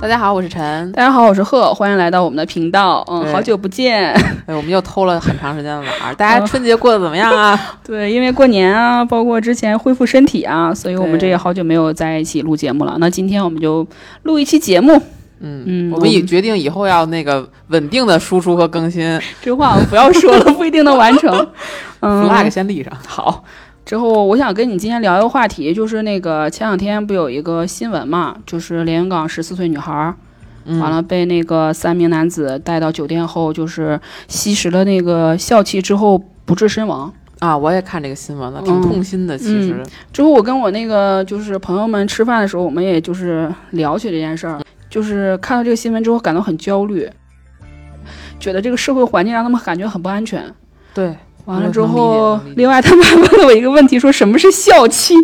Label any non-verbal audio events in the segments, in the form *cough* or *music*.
大家好，我是陈。大家好，我是贺，欢迎来到我们的频道。嗯，好久不见。*laughs* 哎，我们又偷了很长时间的懒儿。*laughs* 大家春节过得怎么样啊？*laughs* 对，因为过年啊，包括之前恢复身体啊，所以我们这也好久没有在一起录节目了。那今天我们就录一期节目。嗯嗯我们也我们决定以后要那个稳定的输出和更新这话我不要说了，不一定能完成。嗯，flag 先立上。好。之后，我想跟你今天聊一个话题，就是那个前两天不有一个新闻嘛，就是连云港十四岁女孩完了被那个三名男子带到酒店后，就是吸食了那个笑气之后不治身亡。啊，我也看这个新闻了，挺嗯痛心的。其实，之后我跟我那个就是朋友们吃饭的时候，我们也就是聊起这件事儿，就是看到这个新闻之后感到很焦虑，觉得这个社会环境让他们感觉很不安全。对，完了之后另外他们还问了我一个问题，说什么是笑气？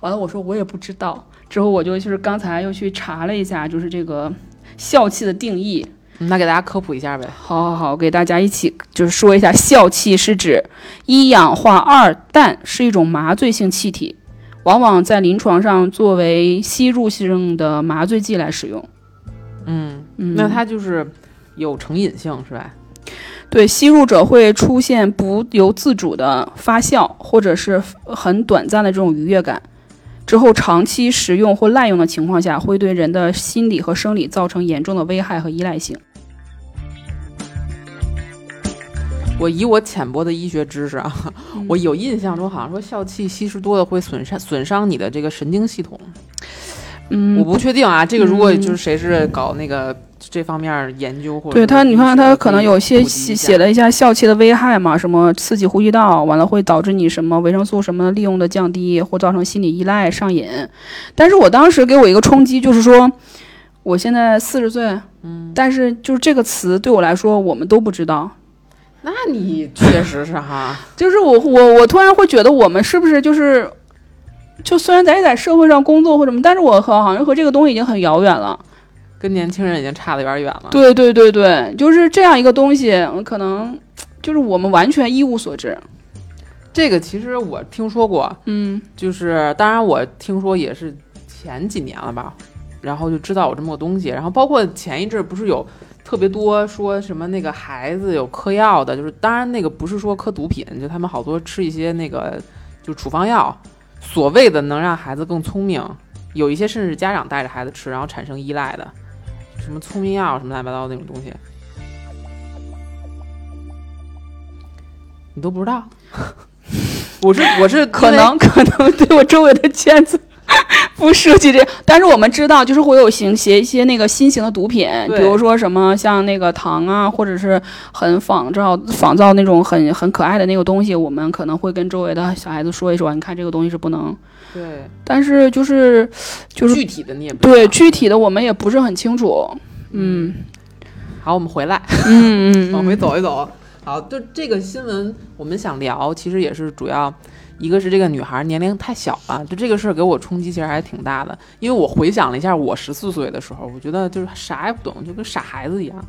完了我说我也不知道。之后我就就是刚才又去查了一下，就是这个笑气的定义。嗯那给大家科普一下呗。好好好，给大家一起就是说一下，笑气是指一氧化二氮是一种麻醉性气体，往往在临床上作为吸入性的麻醉剂来使用。嗯，嗯，那它就是有成瘾性是吧？对吸入者会出现不由自主的发笑，或者是很短暂的这种愉悦感。之后长期食用或滥用的情况下，会对人的心理和生理造成严重的危害和依赖性。我以我浅薄的医学知识啊，嗯我有印象中好像说笑气吸食多了会损伤损伤你的这个神经系统。嗯，我不确定啊，这个如果嗯。就是谁是搞那个这方面研究或者对他，你看他可能有些写写写了一下笑气的危害嘛，什么刺激呼吸道，完了会导致你什么维生素什么的利用的降低，或造成心理依赖上瘾。但是我当时给我一个冲击，就是说，我现在四十岁，嗯，但是就是这个词对我来说，我们都不知道。那你确实是哈，*laughs* 就是我我我突然会觉得，我们是不是就是，就虽然咱也在社会上工作或什么，但是我和好像和这个东西已经很遥远了。跟年轻人已经差得有点远了。对对对对，就是这样一个东西，可能就是我们完全一无所知。这个其实我听说过，嗯就是当然我听说也是前几年了吧，然后就知道有这么个东西，然后包括前一阵儿不是有特别多说什么那个孩子有嗑药的，就是当然那个不是说嗑毒品，就他们好多吃一些那个就处方药，所谓的能让孩子更聪明，有一些甚至家长带着孩子吃，然后产生依赖的，什么聪明药什么乱七八糟那种东西，你都不知道。*laughs* 我是我是可能可能对我周围的圈子 *laughs* 不涉及这，但是我们知道，就是会有行写一些那个新型的毒品，比如说什么像那个糖啊，或者是很仿照仿造那种很很可爱的那个东西，我们可能会跟周围的小孩子说一说，你看这个东西是不能，对但是就是就是具体的你也不对具体的我们也不是很清楚。嗯好，我们回来嗯嗯 *laughs* 往回走一走。好，就这个新闻，我们想聊，其实也是主要，一个是这个女孩年龄太小了，就这个事儿给我冲击其实还挺大的。因为我回想了一下我十四岁的时候，我觉得就是啥也不懂，就跟傻孩子一样，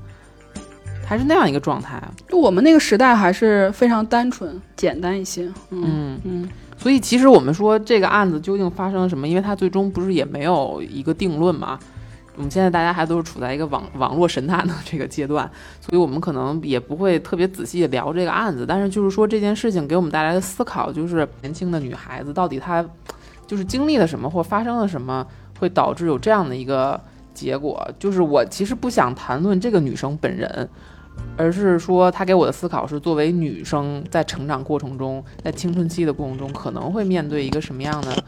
还是那样一个状态。就我们那个时代还是非常单纯简单一些。嗯嗯，嗯所以其实我们说这个案子究竟发生了什么，因为它最终不是也没有一个定论嘛。我们现在大家还都是处在一个网网络神探的这个阶段，所以我们可能也不会特别仔细聊这个案子。但是就是说这件事情给我们带来的思考，就是年轻的女孩子到底她就是经历了什么或发生了什么，会导致有这样的一个结果。就是我其实不想谈论这个女生本人，而是说她给我的思考是作为女生在成长过程中，在青春期的过程中可能会面对一个什么样的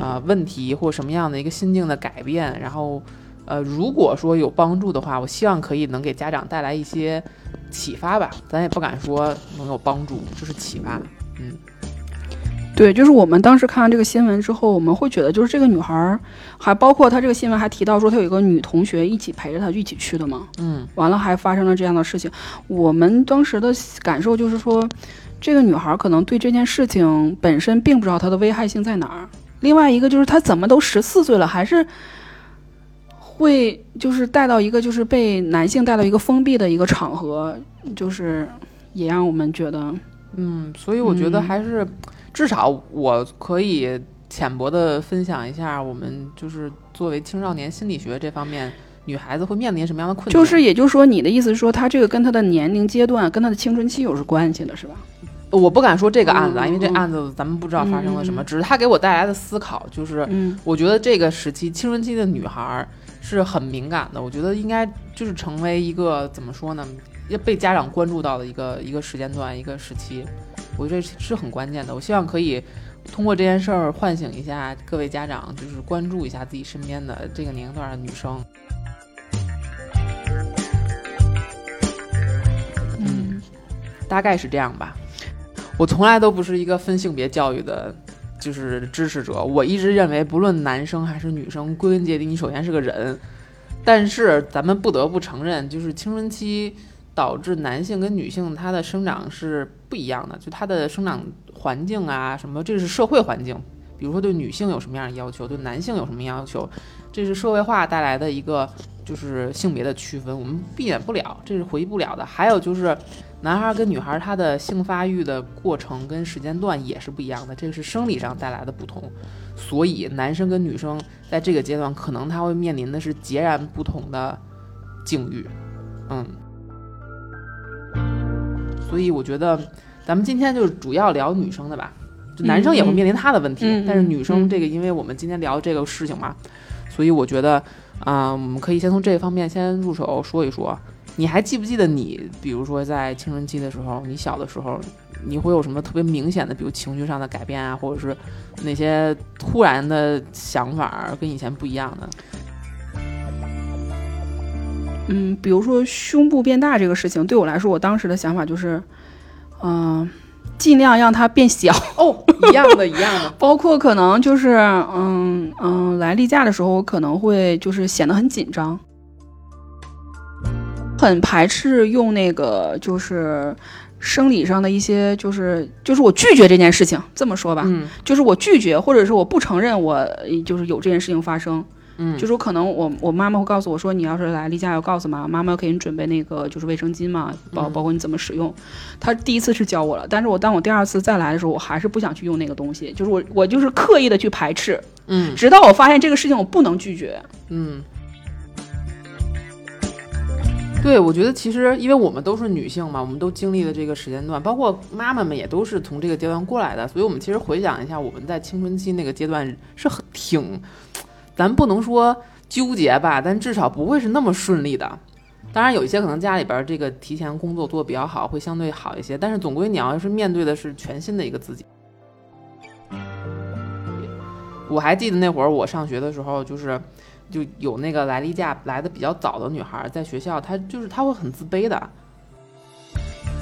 啊、问题或什么样的一个心境的改变，然后。呃，如果说有帮助的话，我希望可以能给家长带来一些启发吧。咱也不敢说能有帮助，就是启发。嗯，对，就是我们当时看完这个新闻之后，我们会觉得，就是这个女孩儿，还包括她这个新闻还提到说，她有一个女同学一起陪着她一起去的嘛。嗯，完了还发生了这样的事情，我们当时的感受就是说，这个女孩儿可能对这件事情本身并不知道它的危害性在哪儿。另外一个就是她怎么都十四岁了，还是会就是带到一个就是被男性带到一个封闭的一个场合，就是也让我们觉得，嗯，所以我觉得嗯还是、至少我可以浅薄的分享一下，我们就是作为青少年心理学这方面女孩子会面临什么样的困境。就是，也就是说，你的意思是说，她这个跟她的年龄阶段、跟她的青春期有是关系的，是吧？我不敢说这个案子啊，嗯因为这嗯案子咱们不知道发生了什么，嗯只是他给我带来的思考，就是嗯我觉得这个时期青春期的女孩儿是很敏感的，我觉得应该就是成为一个怎么说呢，要被家长关注到的一个一个时间段、一个时期，我觉得这是很关键的。我希望可以通过这件事儿唤醒一下各位家长，就是关注一下自己身边的这个年龄段的女生。嗯大概是这样吧。我从来都不是一个分性别教育的，就是支持者。我一直认为，不论男生还是女生，归根结底，你首先是个人。但是咱们不得不承认，就是青春期导致男性跟女性他的生长是不一样的，就他的生长环境啊什么，这是社会环境。比如说对女性有什么样的要求，对男性有什么要求，这是社会化带来的一个就是性别的区分，我们避免不了，这是回避不了的。还有就是，男孩跟女孩他的性发育的过程跟时间段也是不一样的，这个是生理上带来的不同。所以男生跟女生在这个阶段，可能他会面临的是截然不同的境遇，嗯。所以我觉得咱们今天就是主要聊女生的吧，就男生也会面临他的问题，但是女生嗯这个，因为我们今天聊这个事情嘛，所以我觉得，啊、我们可以先从这方面先入手说一说。你还记不记得你，比如说在青春期的时候，你小的时候，你会有什么特别明显的，比如情绪上的改变啊，或者是那些突然的想法跟以前不一样的？嗯，比如说胸部变大这个事情，对我来说，我当时的想法就是，嗯、尽量让它变小。哦，一样的，一样的。*laughs* 包括可能就是，嗯嗯，来例假的时候，我可能会就是显得很紧张，很排斥用那个就是生理上的一些，就是就是我拒绝这件事情，这么说吧，嗯就是我拒绝，或者是我不承认我呃就是有这件事情发生。嗯，就是可能我我妈妈会告诉我说，你要是来例假要告诉妈妈，妈妈要给你准备那个就是卫生巾嘛，包嗯包括你怎么使用。她第一次是教我了，但是我当我第二次再来的时候，我还是不想去用那个东西，就是我我就是刻意的去排斥，嗯直到我发现这个事情我不能拒绝。嗯，对，我觉得其实因为我们都是女性嘛，我们都经历了这个时间段，包括妈妈们也都是从这个阶段过来的，所以我们其实回想一下，我们在青春期那个阶段是很挺，咱不能说纠结吧，但至少不会是那么顺利的。当然，有一些可能家里边儿这个提前工作做得比较好，会相对好一些，但是总归你要是面对的是全新的一个自己。我还记得那会儿我上学的时候，就是就有那个来例假来的比较早的女孩儿，在学校她就是她会很自卑的，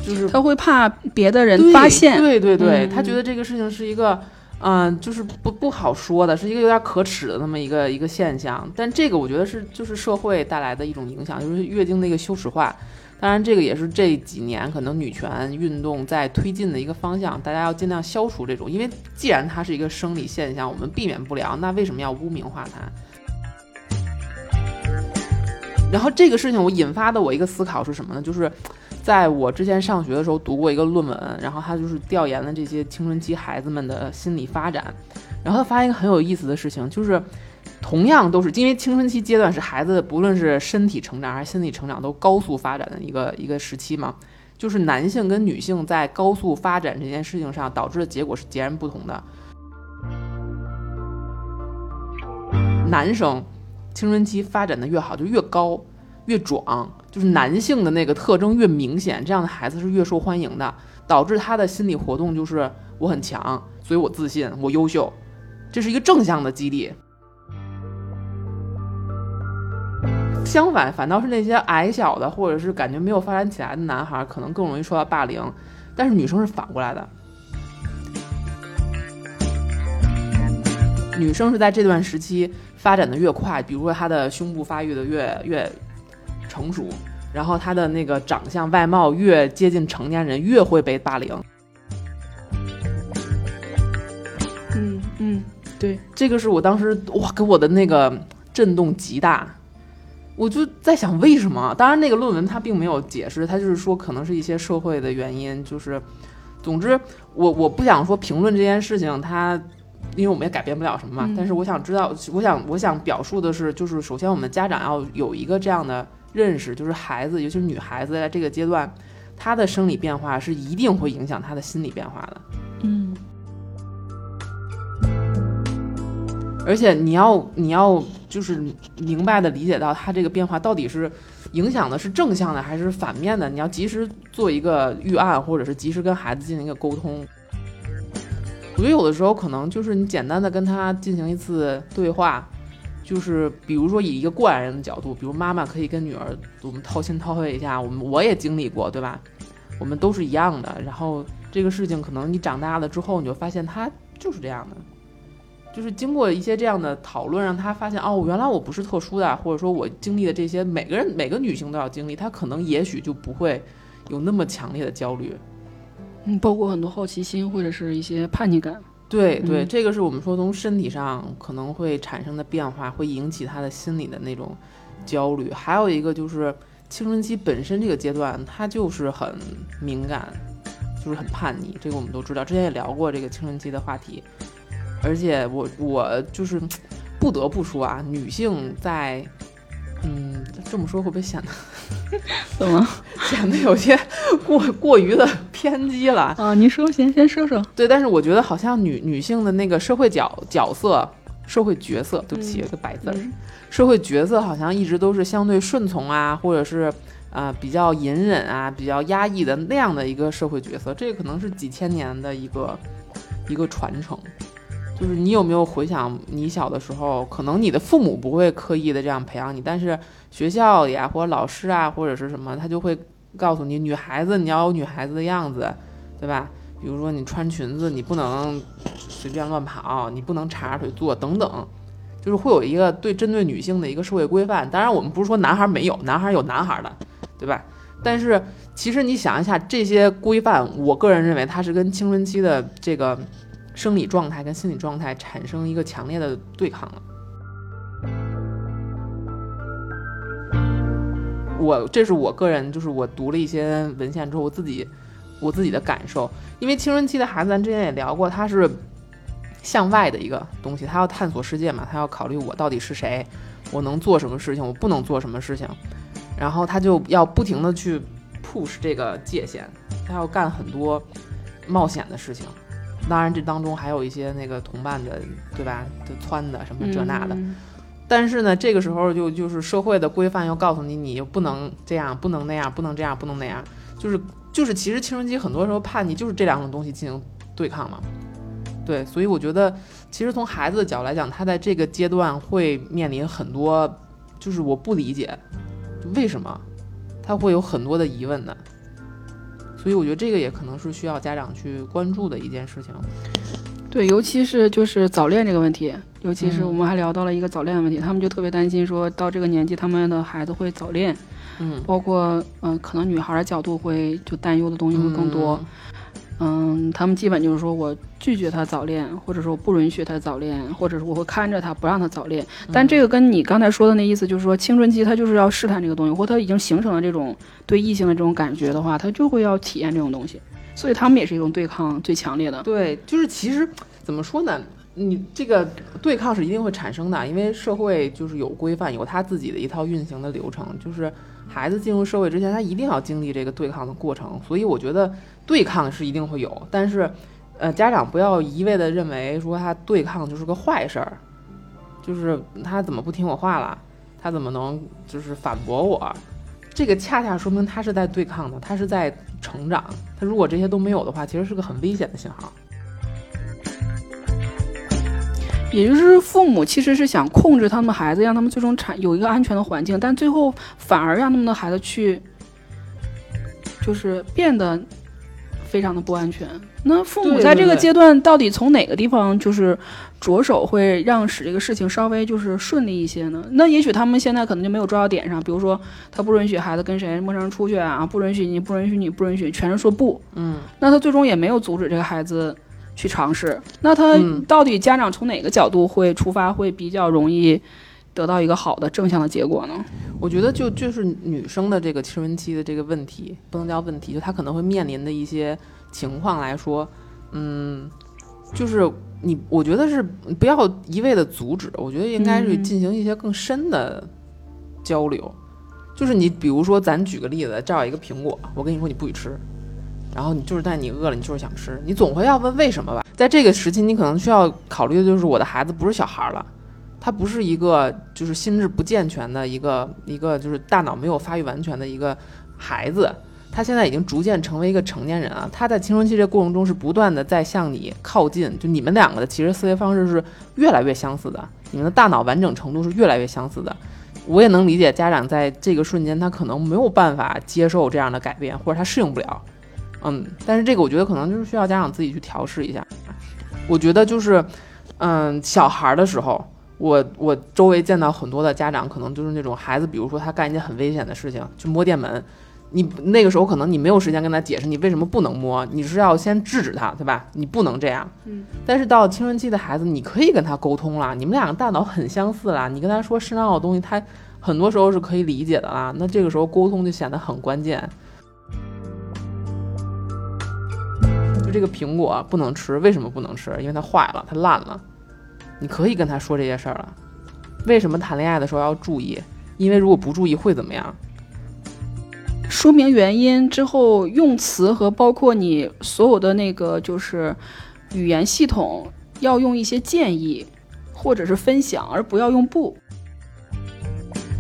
就是她会怕别的人发现。对对对，嗯她觉得这个事情是一个，嗯、就是不不好说的，是一个有点可耻的那么一个一个现象。但这个我觉得是就是社会带来的一种影响，就是月经的一个羞耻化。当然，这个也是这几年可能女权运动在推进的一个方向，大家要尽量消除这种，因为既然它是一个生理现象，我们避免不了，那为什么要污名化它？然后这个事情我引发的我一个思考是什么呢？就是在我之前上学的时候读过一个论文，然后他就是调研了这些青春期孩子们的心理发展，然后他发现一个很有意思的事情，就是同样都是因为青春期阶段是孩子不论是身体成长还是心理成长都高速发展的一个一个时期嘛，就是男性跟女性在高速发展这件事情上导致的结果是截然不同的。男生青春期发展的越好，就越高、越壮，就是男性的那个特征越明显，这样的孩子是越受欢迎的，导致他的心理活动就是我很强，所以我自信，我优秀，这是一个正向的激励。相反，反倒是那些矮小的，或者是感觉没有发展起来的男孩，可能更容易受到霸凌，但是女生是反过来的。女生是在这段时期发展的越快，比如说她的胸部发育的越越成熟，然后他的那个长相外貌越接近成年人，越会被霸凌。嗯嗯，对，这个是我当时哇给我的那个震动极大，我就在想为什么？当然那个论文他并没有解释，他就是说可能是一些社会的原因，就是总之我我不想说评论这件事情它因为我们也改变不了什么嘛。嗯但是我想知道，我想我想表述的是，就是首先我们家长要有一个这样的认识，就是孩子，尤其是女孩子在这个阶段，她的生理变化是一定会影响她的心理变化的。嗯而且你要你要就是明白的理解到她这个变化到底是影响的是正向的还是反面的，你要及时做一个预案，或者是及时跟孩子进行一个沟通。我觉得有的时候可能就是你简单的跟他进行一次对话，就是比如说以一个过来人的角度，比如妈妈可以跟女儿我们掏心掏肺一下，我们我也经历过，对吧？我们都是一样的。然后这个事情可能你长大了之后，你就发现它就是这样的。就是经过一些这样的讨论，让他发现哦，原来我不是特殊的，或者说我经历的这些，每个人每个女性都要经历，她可能也许就不会有那么强烈的焦虑。嗯，包括很多好奇心或者是一些叛逆感。对对，嗯这个是我们说从身体上可能会产生的变化，会引起他的心理的那种焦虑。还有一个就是青春期本身这个阶段，他就是很敏感，就是很叛逆，这个我们都知道。之前也聊过这个青春期的话题，而且我我就是不得不说啊，女性在。嗯，这么说会不会显得 *laughs* 怎么 *laughs* 显得有些过过于的偏激了？啊？你说，先先说说。对，但是我觉得好像女女性的那个社会角角色、社会角色，对不起，嗯有个白字儿，嗯社会角色好像一直都是相对顺从啊，或者是啊、呃比较隐忍啊、比较压抑的那样的一个社会角色，这个可能是几千年的一个一个传承。就是你有没有回想你小的时候，可能你的父母不会刻意的这样培养你，但是学校里啊，或者老师啊，或者是什么，他就会告诉你，女孩子你要有女孩子的样子，对吧？比如说你穿裙子，你不能随便乱跑，你不能叉着腿坐，等等，就是会有一个对针对女性的一个社会规范。当然，我们不是说男孩没有，男孩有男孩的，对吧？但是其实你想一下，这些规范，我个人认为它是跟青春期的这个生理状态跟心理状态产生一个强烈的对抗了。我这是我个人，就是我读了一些文献之后，我自己我自己的感受。因为青春期的孩子，咱之前也聊过，他是向外的一个东西，他要探索世界嘛，他要考虑我到底是谁，我能做什么事情，我不能做什么事情，然后他就要不停的去 push 这个界限，他要干很多冒险的事情。当然，这当中还有一些那个同伴的，对吧？就撺的什么这那的，嗯但是呢，这个时候就就是社会的规范又告诉你，你又不能这样，不能那样，不能这样，不能那样，就是就是，其实青春期很多时候叛逆就是这两种东西进行对抗嘛。对，所以我觉得，其实从孩子的角度来讲，他在这个阶段会面临很多，就是我不理解为什么他会有很多的疑问的。所以我觉得这个也可能是需要家长去关注的一件事情。对，尤其是就是早恋这个问题，尤其是嗯我们还聊到了一个早恋的问题，他们就特别担心说到这个年纪，他们的孩子会早恋，嗯，包括嗯、可能女孩的角度会就担忧的东西会更多。嗯，他们基本就是说我拒绝他早恋，或者说我不允许他早恋，或者是我会看着他不让他早恋。但这个跟你刚才说的那意思，就是说青春期他就是要试探这个东西，或他已经形成了这种对异性的这种感觉的话，他就会要体验这种东西。所以他们也是一种对抗最强烈的。对，就是其实怎么说呢？你这个对抗是一定会产生的，因为社会就是有规范，有他自己的一套运行的流程。就是孩子进入社会之前，他一定要经历这个对抗的过程。所以我觉得对抗是一定会有，但是，呃，家长不要一味的认为说他对抗就是个坏事儿，就是他怎么不听我话了，他怎么能就是反驳我？这个恰恰说明他是在对抗的，他是在成长。他如果这些都没有的话，其实是个很危险的信号。也就是父母其实是想控制他们孩子，让他们最终产有一个安全的环境，但最后反而让他们的孩子去，就是变得非常的不安全。那父母在这个阶段到底从哪个地方就是着手会让使这个事情稍微就是顺利一些呢？那也许他们现在可能就没有抓到点上，比如说他不允许孩子跟谁陌生人出去啊，不允许你，不允许你，不允许，全是说不。嗯，那他最终也没有阻止这个孩子去尝试。那他嗯到底家长从哪个角度会出发，会比较容易得到一个好的正向的结果呢？我觉得就就是女生的这个青春期的这个问题，不能叫问题，就她可能会面临的一些情况来说，嗯，就是你我觉得是不要一味的阻止，我觉得应该是嗯进行一些更深的交流。就是你比如说，咱举个例子，这儿有一个苹果，我跟你说你不许吃，然后你就是但你饿了，你就是想吃，你总会要问为什么吧？在这个时期，你可能需要考虑的就是我的孩子不是小孩了。他不是一个就是心智不健全的一个一个就是大脑没有发育完全的一个孩子，他现在已经逐渐成为一个成年人啊。他在青春期这过程中是不断的在向你靠近，就你们两个的其实思维方式是越来越相似的，你们的大脑完整程度是越来越相似的。我也能理解家长在这个瞬间他可能没有办法接受这样的改变，或者他适应不了。嗯，但是这个我觉得可能就是需要家长自己去调试一下。我觉得就是，嗯，小孩儿的时候。我我周围见到很多的家长，可能就是那种孩子，比如说他干一件很危险的事情，去摸电门，你那个时候可能你没有时间跟他解释你为什么不能摸，你是要先制止他，对吧？你不能这样。嗯。但是到青春期的孩子，你可以跟他沟通啦，你们两个大脑很相似啦，你跟他说身上的东西，他很多时候是可以理解的啦。那这个时候沟通就显得很关键。这个苹果不能吃，为什么不能吃？因为它坏了，它烂了。你可以跟他说这些事儿了。为什么谈恋爱的时候要注意？因为如果不注意会怎么样？说明原因之后，用词和包括你所有的那个就是语言系统，要用一些建议或者是分享，而不要用不。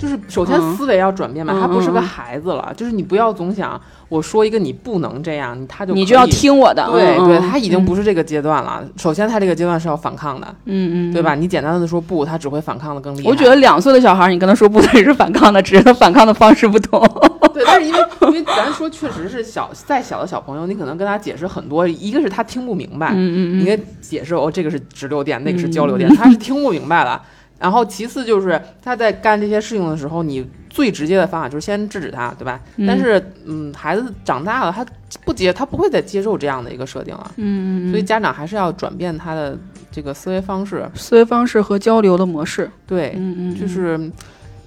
就是首先嗯思维要转变嘛，嗯他不是个孩子了。就是你不要总想我说一个你不能这样，他就你就要。听我的。对对，他已经不是这个阶段了。首先，他这个阶段是要反抗的，嗯嗯，对吧？？你简单的说不，他只会反抗的更厉害。我觉得两岁的小孩，你跟他说不，他也是反抗的，只是他反抗的方式不同。*laughs* 对，但是因为因为咱说确实是小再小的小朋友，你可能跟他解释很多，一个是他听不明白，嗯嗯你给解释哦，这个是直流电，那个是交流电，他是听不明白的。然后其次就是他在干这些事情的时候，你最直接的方法就是先制止他，对吧？嗯但是嗯，孩子长大了，他不接，他不会再接受这样的一个设定了。嗯嗯所以家长还是要转变他的这个思维方式。思维方式和交流的模式。对，嗯嗯，就是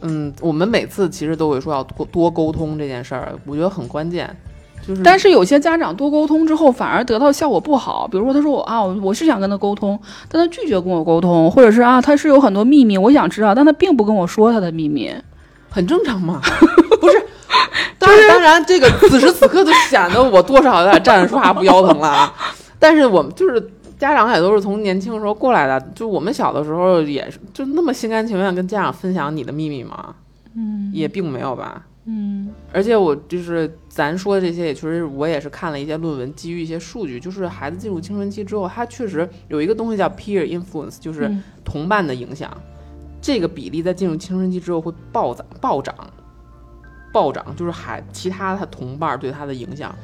嗯，我们每次其实都会说要多多沟通这件事儿，我觉得很关键。就是，但是有些家长多沟通之后，反而得到效果不好。比如说，他说我啊，我我是想跟他沟通，但他拒绝跟我沟通，或者是啊，他是有很多秘密，我想知道，但他并不跟我说他的秘密。很正常嘛，*laughs* 不是？当然，当然，这个此时此刻就显得我多少有点站着说话不腰疼了啊。但是我们就是家长也都是从年轻的时候过来的，就我们小的时候也是就那么心甘情愿跟家长分享你的秘密吗？嗯也并没有吧。嗯。而且我就是咱说的这些，也确实我也是看了一些论文，基于一些数据，就是孩子进入青春期之后，他确实有一个东西叫 peer influence，就是嗯。同伴的影响，这个比例在进入青春期之后会暴涨暴涨，暴涨，就是孩其他他同伴对他的影响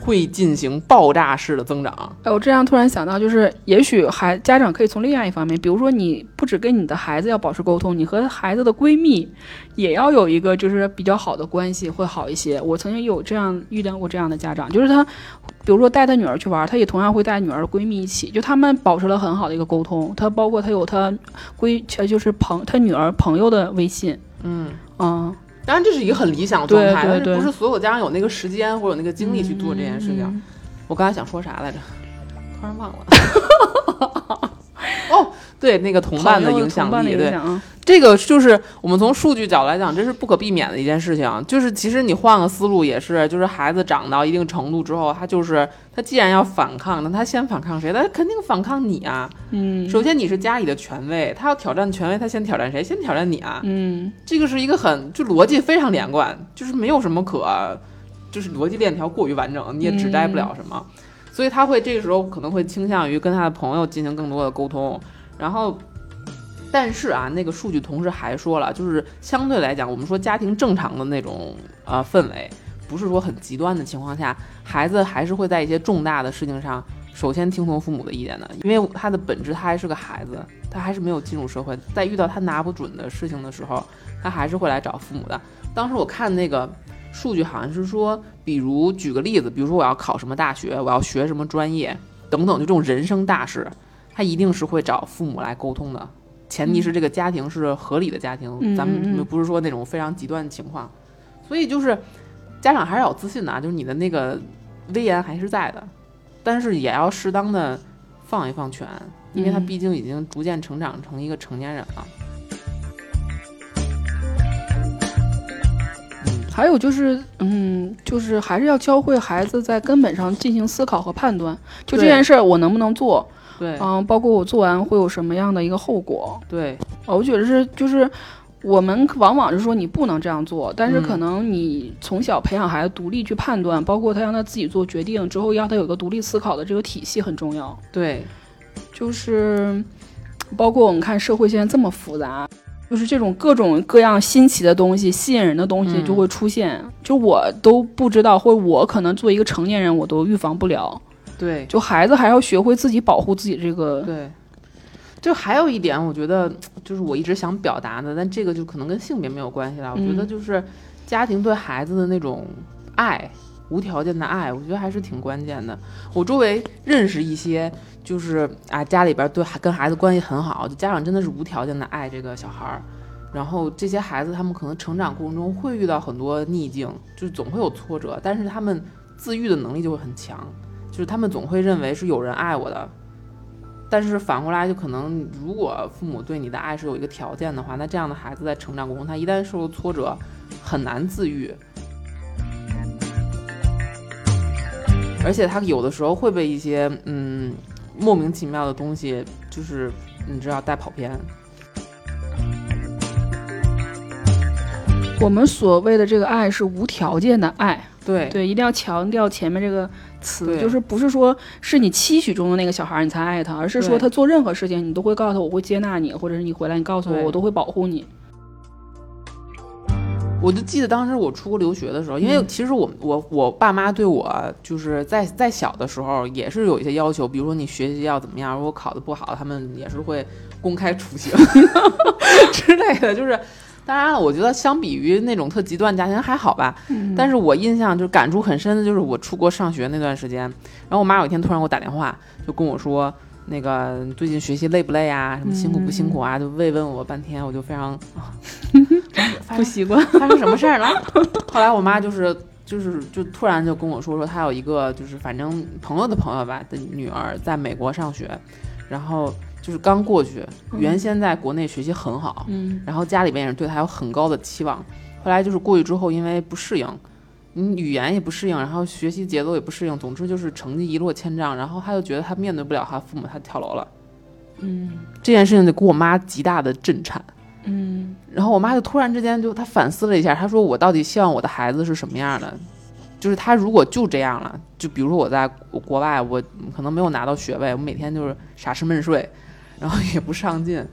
会进行爆炸式的增长。哎，我这样突然想到，就是也许孩家长可以从另外一方面，比如说你不只跟你的孩子要保持沟通，你和孩子的闺蜜也要有一个就是比较好的关系，会好一些。我曾经有这样遇到过这样的家长，就是他，比如说带他女儿去玩，他也同样会带女儿的闺蜜一起，就他们保持了很好的一个沟通。他包括他有他闺，呃就是朋他女儿朋友的微信，嗯，嗯，当然这是一个很理想的状态，但是不是所有家长有那个时间或者有那个精力去做这件事情。嗯我刚才想说啥来着？突然忘了。*laughs* 哦，对，那个同伴的影响力，对，这个就是我们从数据角度来讲，这是不可避免的一件事情。就是其实你换个思路也是，就是孩子长到一定程度之后，他就是他既然要反抗，那他先反抗谁？他肯定反抗你啊。嗯首先你是家里的权威，他要挑战权威，他先挑战谁？先挑战你啊。嗯这个是一个很就逻辑非常连贯，就是没有什么可，就是逻辑链条过于完整，你也指摘不了什么，所以他会这个时候可能会倾向于跟他的朋友进行更多的沟通，然后。但是啊，那个数据同时还说了，就是相对来讲，我们说家庭正常的那种呃氛围，不是说很极端的情况下，孩子还是会在一些重大的事情上，首先听从父母的意见的，因为他的本质他还是个孩子，他还是没有进入社会，在遇到他拿不准的事情的时候，他还是会来找父母的。当时我看那个数据，好像是说，比如举个例子，比如说我要考什么大学，我要学什么专业等等，就这种人生大事，他一定是会找父母来沟通的。前提是这个家庭是合理的家庭，嗯咱们不是说那种非常极端的情况，所以就是家长还是要有自信的啊，就是你的那个威严还是在的，但是也要适当的放一放权，因为他嗯。毕竟已经逐渐成长成一个成年人了。嗯，还有就是，嗯，就是还是要教会孩子在根本上进行思考和判断，就这件事儿我能不能做，对嗯，包括我做完会有什么样的一个后果。对我觉得是就是。我们往往是说你不能这样做，但是嗯可能你从小培养孩子独立去判断，包括他让他自己做决定之后，让他有个独立思考的这个体系很重要。对就是包括我们看社会现在这么复杂，就是这种各种各样新奇的东西、吸引人的东西嗯就会出现，就我都不知道，或者我可能作为一个成年人我都预防不了。对就孩子还要学会自己保护自己这个，对。就还有一点，我觉得就是我一直想表达的，但这个就可能跟性别没有关系了。我觉得嗯就是家庭对孩子的那种爱，无条件的爱，我觉得还是挺关键的。我周围认识一些，就是啊，家里边对孩跟孩子关系很好，就家长真的是无条件的爱这个小孩儿。然后这些孩子他们可能成长过程中会遇到很多逆境，就是总会有挫折，但是他们自愈的能力就会很强，就是他们总会认为是有人爱我的。但是反过来，就可能如果父母对你的爱是有一个条件的话，那这样的孩子在成长过程中，他一旦受了挫折，很难自愈，而且他有的时候会被一些嗯莫名其妙的东西，就是你知道带跑偏。我们所谓的这个爱是无条件的爱，对对，一定要强调前面这个词，对就是不是说是你期许中的那个小孩儿你才爱他，而是说他做任何事情你都会告诉他我会接纳你，或者是你回来你告诉我我都会保护你。我就记得当时我出国留学的时候，因为嗯其实我我我爸妈对我就是在在小的时候也是有一些要求，比如说你学习要怎么样，如果考的不好，他们也是会公开处刑 *laughs* 之类的。就是当然了，我觉得相比于那种特极端家庭还好吧。嗯但是我印象就感触很深的就是我出国上学那段时间，然后我妈有一天突然给我打电话，就跟我说。那个最近学习累不累啊？什么辛苦不辛苦啊？就慰问我半天，我就非常啊 *laughs* 不习惯，*laughs* 发生什么事儿了？*laughs* 后来我妈就是就是就突然就跟我说说，她有一个就是反正朋友的朋友吧的女儿在美国上学，然后就是刚过去，原先在国内学习很好，嗯然后家里边也是对他有很高的期望，后来就是过去之后因为不适应。你语言也不适应，然后学习节奏也不适应，总之就是成绩一落千丈。然后他就觉得他面对不了他父母，他跳楼了。嗯这件事情就给我妈极大的震颤。嗯然后我妈就突然之间就她反思了一下，她说我到底希望我的孩子是什么样的？就是他如果就这样了，就比如说我在国外，我可能没有拿到学位，我每天就是傻吃闷睡，然后也不上进，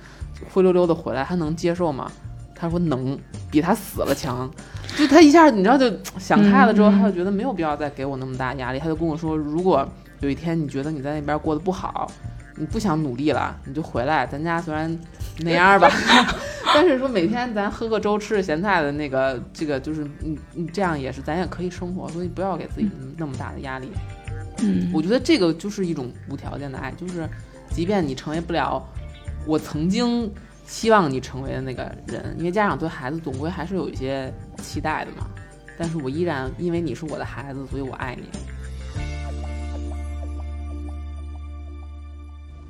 灰溜溜的回来，他能接受吗？他说能，比他死了强。就他一下你知道就想开了之后，他就觉得没有必要再给我那么大压力，他就跟我说，如果有一天你觉得你在那边过得不好，你不想努力了，你就回来，咱家虽然那样吧，*laughs* 但是说每天咱喝个粥吃着咸菜的那个，这个就是你你这样也是咱也可以生活，所以不要给自己那么大的压力。嗯，我觉得这个就是一种无条件的爱，就是即便你成为不了我曾经希望你成为的那个人，因为家长对孩子总归还是有一些期待的嘛。但是我依然因为你是我的孩子，所以我爱你。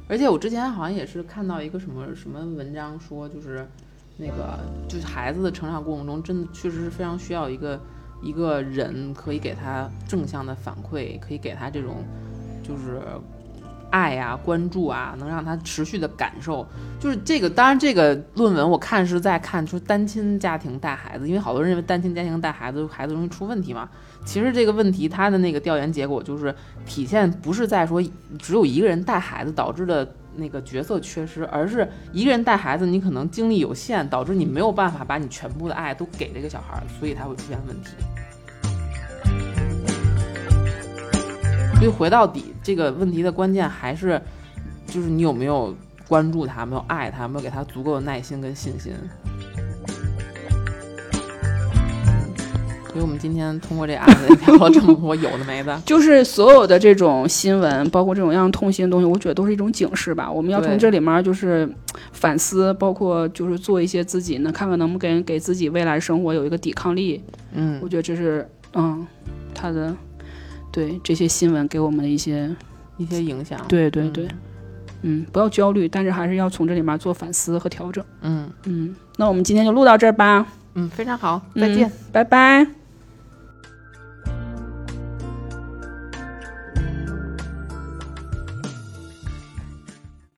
而且我之前好像也是看到一个什么什么文章说，就是那个就是孩子的成长过程中，真的确实是非常需要一个一个人可以给他正向的反馈，可以给他这种就是爱啊、关注啊，能让他持续的感受。就是这个，当然这个论文我看是在看，就是单亲家庭带孩子，因为好多人认为单亲家庭带孩子，孩子容易出问题嘛。其实这个问题，他的那个调研结果就是体现不是在说只有一个人带孩子导致的那个角色缺失，而是一个人带孩子，你可能精力有限，导致你没有办法把你全部的爱都给这个小孩，所以他会出现问题。所以回到底，这个问题的关键还是就是你有没有关注他，没有爱他，没有给他足够的耐心跟信心。所以我们今天通过这案子也聊了这么多有的没的。*laughs* 就是所有的这种新闻，包括这种让人痛心的东西，我觉得都是一种警示吧。我们要从这里面就是反思，包括就是做一些自己呢，看看能不能给给自己未来生活有一个抵抗力。嗯我，觉得这是嗯，他的对这些新闻给我们的一些一些影响。对对对嗯，嗯，不要焦虑，但是还是要从这里面做反思和调整。嗯嗯，那我们今天就录到这儿吧，嗯，非常好，再见。拜拜。